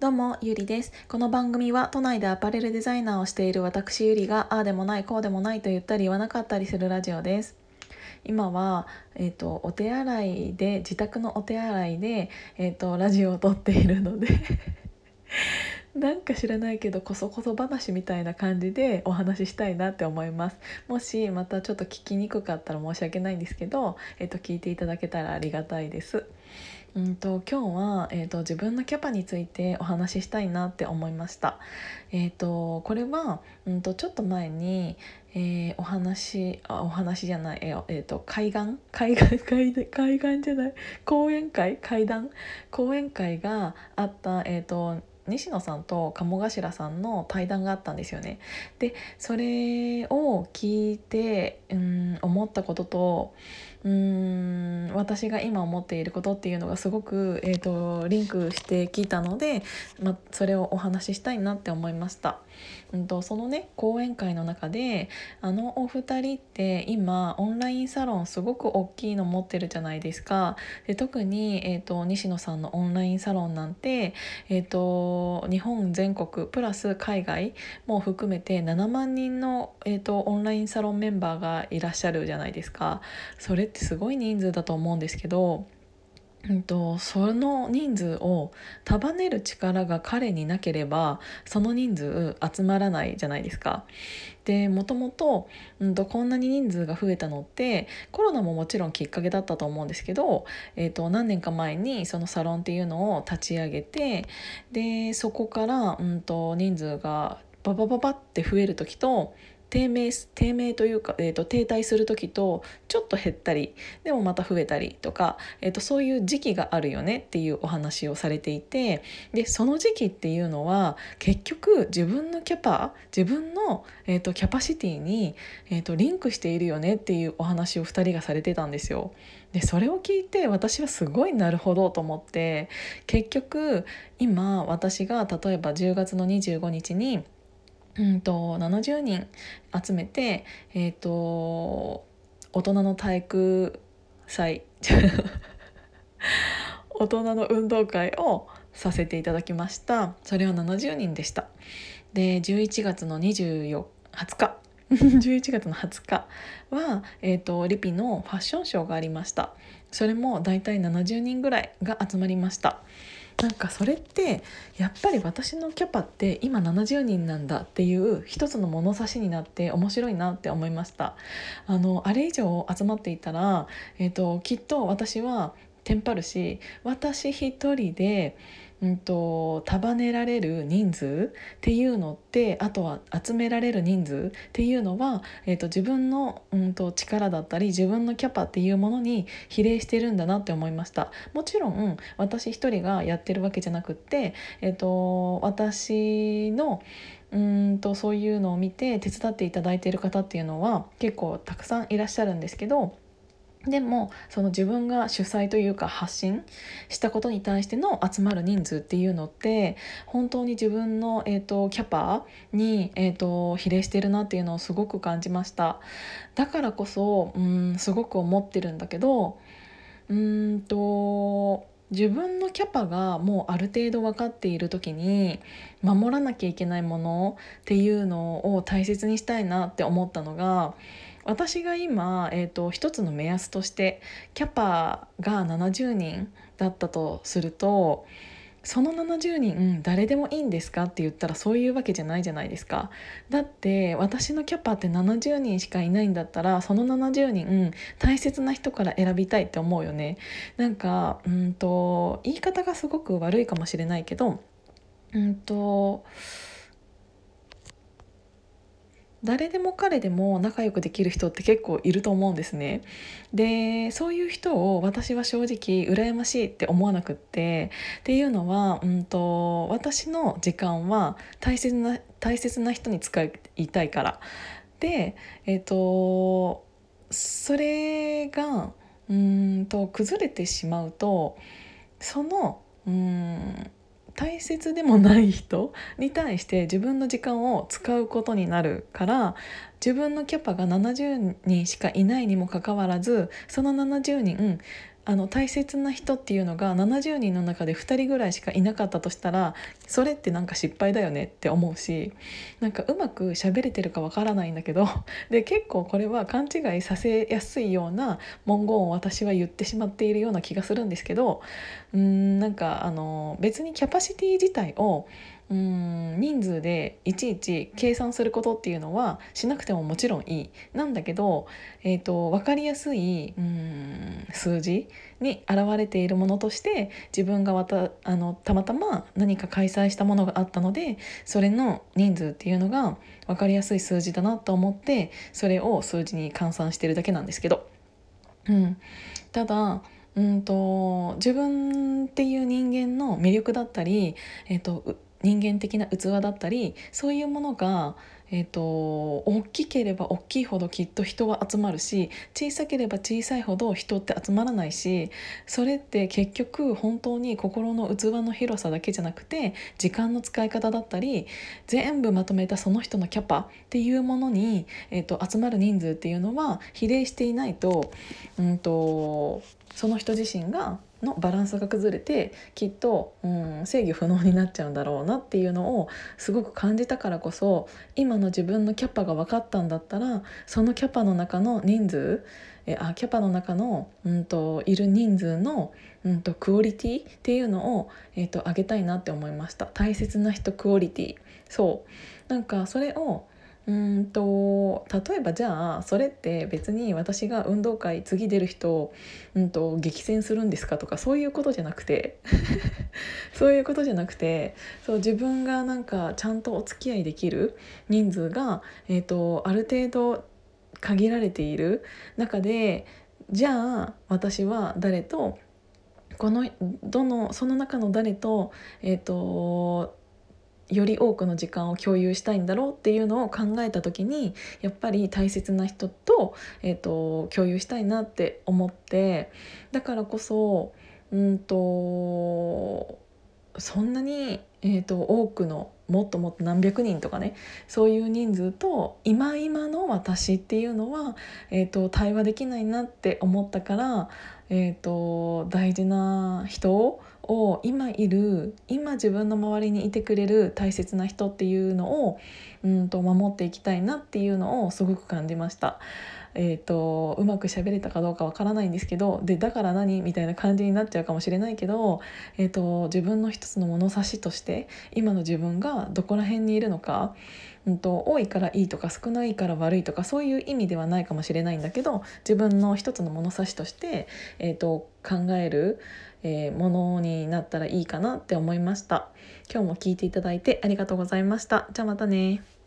どうも、ゆりです。この番組は都内でアパレルデザイナーをしている私ゆりがああでもないこうでもないと言ったり言わなかったりするラジオです。今は、えーと、お手洗いで自宅のお手洗いで、えーと、ラジオを撮っているので なんか知らないけどこそこそ話みたいな感じでお話ししたいなって思いますもしまたちょっと聞きにくかったら申し訳ないんですけど、えーと聞いていただけたらありがたいですうんと今日は、えーと、自分のキャパについてお話ししたいなって思いました。えーと、これは、うんと、ちょっと前に、えー、お話あお話じゃない、えーえーと、海岸？海岸海海岸じゃない？講演会？会談？講演会があった、えー、と西野さんと鴨頭さんの対談があったんですよね。でそれを聞いてうん思ったこととうん私が今思っていることっていうのがすごく、えーと、リンクしてきたので、ま、それをお話ししたいなって思いました。うんと、そのね講演会の中であのお二人って今オンラインサロンすごく大きいの持ってるじゃないですか。で特に、えーと、西野さんのオンラインサロンなんて、えーと、日本全国プラス海外も含めて7万人の、えー、とオンラインサロンメンバーがいらっしゃるじゃないですか。それってすごい人数だと思うんですけど。うんと、その人数を束ねる力が彼になければその人数集まらないじゃないですか。でもともと,、うんと、こんなに人数が増えたのってコロナももちろんきっかけだったと思うんですけど、えーと、何年か前にそのサロンっていうのを立ち上げてでそこから、うんと人数がババババって増える時と低迷低迷というか、えーと、停滞する時とちょっと減ったりでもまた増えたりとか、えーと、そういう時期があるよねっていうお話をされていてでその時期っていうのは結局自分のキャパ自分の、えーと、キャパシティに、えー、とリンクしているよねっていうお話を2人がされてたんですよ。でそれを聞いて私はすごいなるほどと思って結局今私が例えば10月の25日にうんと70人集めて、えーと、大人の体育祭。大人の運動会をさせていただきました。それは70人でした。で11月の24 20日。11月の20日は、えーとリピのファッションショーがありました。それもだいたい70人ぐらいが集まりました。なんかそれってやっぱり私のキャパって今70人なんだっていう一つの物差しになって面白いなって思いました。あのあれ以上集まっていたら、えーときっと私はテンパるし私一人でうんと、束ねられる人数っていうのってあとは集められる人数っていうのは、えーと、自分の、うんと、力だったり自分のキャパっていうものに比例してるんだなって思いました。もちろん私一人がやってるわけじゃなくって、えーと私のうんとそういうのを見て手伝っていただいている方っていうのは結構たくさんいらっしゃるんですけどでもその自分が主催というか発信したことに対しての集まる人数っていうのって本当に自分の、えーと、キャパに、えーと、比例してるなっていうのをすごく感じました。だからこそうんすごく思ってるんだけどうんと自分のキャパがもうある程度分かっている時に守らなきゃいけないものっていうのを大切にしたいなって思ったのが私が今、えーと、一つの目安としてキャパが70人だったとするとその70人誰でもいいんですかって言ったらそういうわけじゃないじゃないですか。だって私のキャパって70人しかいないんだったらその70人大切な人から選びたいって思うよね。なんかうんと言い方がすごく悪いかもしれないけどうんと誰でも彼でも仲良くできる人って結構いると思うんですね。でそういう人を私は正直羨ましいって思わなくってっていうのは、うんと、私の時間は大切な大切な人に使いたいから。でえっ、ー、とそれがうんと崩れてしまうとそのうん大切でもない人に対して自分の時間を使うことになるから自分のキャパが70人しかいないにもかかわらずその70人あの大切な人っていうのが70人の中で2人ぐらいしかいなかったとしたらそれってなんか失敗だよねって思うしなんかうまく喋れてるかわからないんだけどで結構これは勘違いさせやすいような文言を私は言ってしまっているような気がするんですけどうーんなんかあの別にキャパシティ自体をうん人数でいちいち計算することっていうのはしなくてももちろんいい。なんだけど、えーと、分かりやすいうん数字に現れているものとして自分がわたあのたまたま何か開催したものがあったのでそれの人数っていうのが分かりやすい数字だなと思ってそれを数字に換算してるだけなんですけど、うん、ただうんと自分っていう人間の魅力だったり、えーと人間的な器だったりそういうものが、えーと、大きければ大きいほどきっと人は集まるし小さければ小さいほど人って集まらないしそれって結局本当に心の器の広さだけじゃなくて時間の使い方だったり全部まとめたその人のキャパっていうものに、えーと、集まる人数っていうのは比例していないと,、うんとその人自身がのバランスが崩れてきっと、うん、制御不能になっちゃうんだろうなっていうのをすごく感じたからこそ今の自分のキャパが分かったんだったらそのキャパの中の人数えあキャパの中の、うんと、いる人数の、うんと、クオリティっていうのを、えーと上げたいなって思いました。大切な人クオリティ。そう。なんかそれをうんと例えばじゃあそれって別に私が運動会次出る人を、うんと、激戦するんですかとかそういうことじゃなくて そういうことじゃなくてそう自分がなんかちゃんとお付き合いできる人数が、えーと、ある程度限られている中でじゃあ私は誰とこのどのその中の誰と,、えーとより多くの時間を共有したいんだろうっていうのを考えた時にやっぱり大切な人と,、えーと、共有したいなって思ってだからこそうんとそんなに、えーと、多くのもっともっと何百人とかねそういう人数と今今の私っていうのは、えーと、対話できないなって思ったから、えーと大事な人をを今いる今自分の周りにいてくれる大切な人っていうのをうんと守っていきたいなっていうのをすごく感じました。えーと、うまく喋れたかどうかわからないんですけどでだから何？みたいな感じになっちゃうかもしれないけど、えーと、自分の一つの物差しとして今の自分がどこら辺にいるのか、うんと、多いからいいとか少ないから悪いとかそういう意味ではないかもしれないんだけど自分の一つの物差しとして、えー、と考える、えー、ものになったらいいかなって思いました。今日も聞いていただいてありがとうございました。じゃあまたね。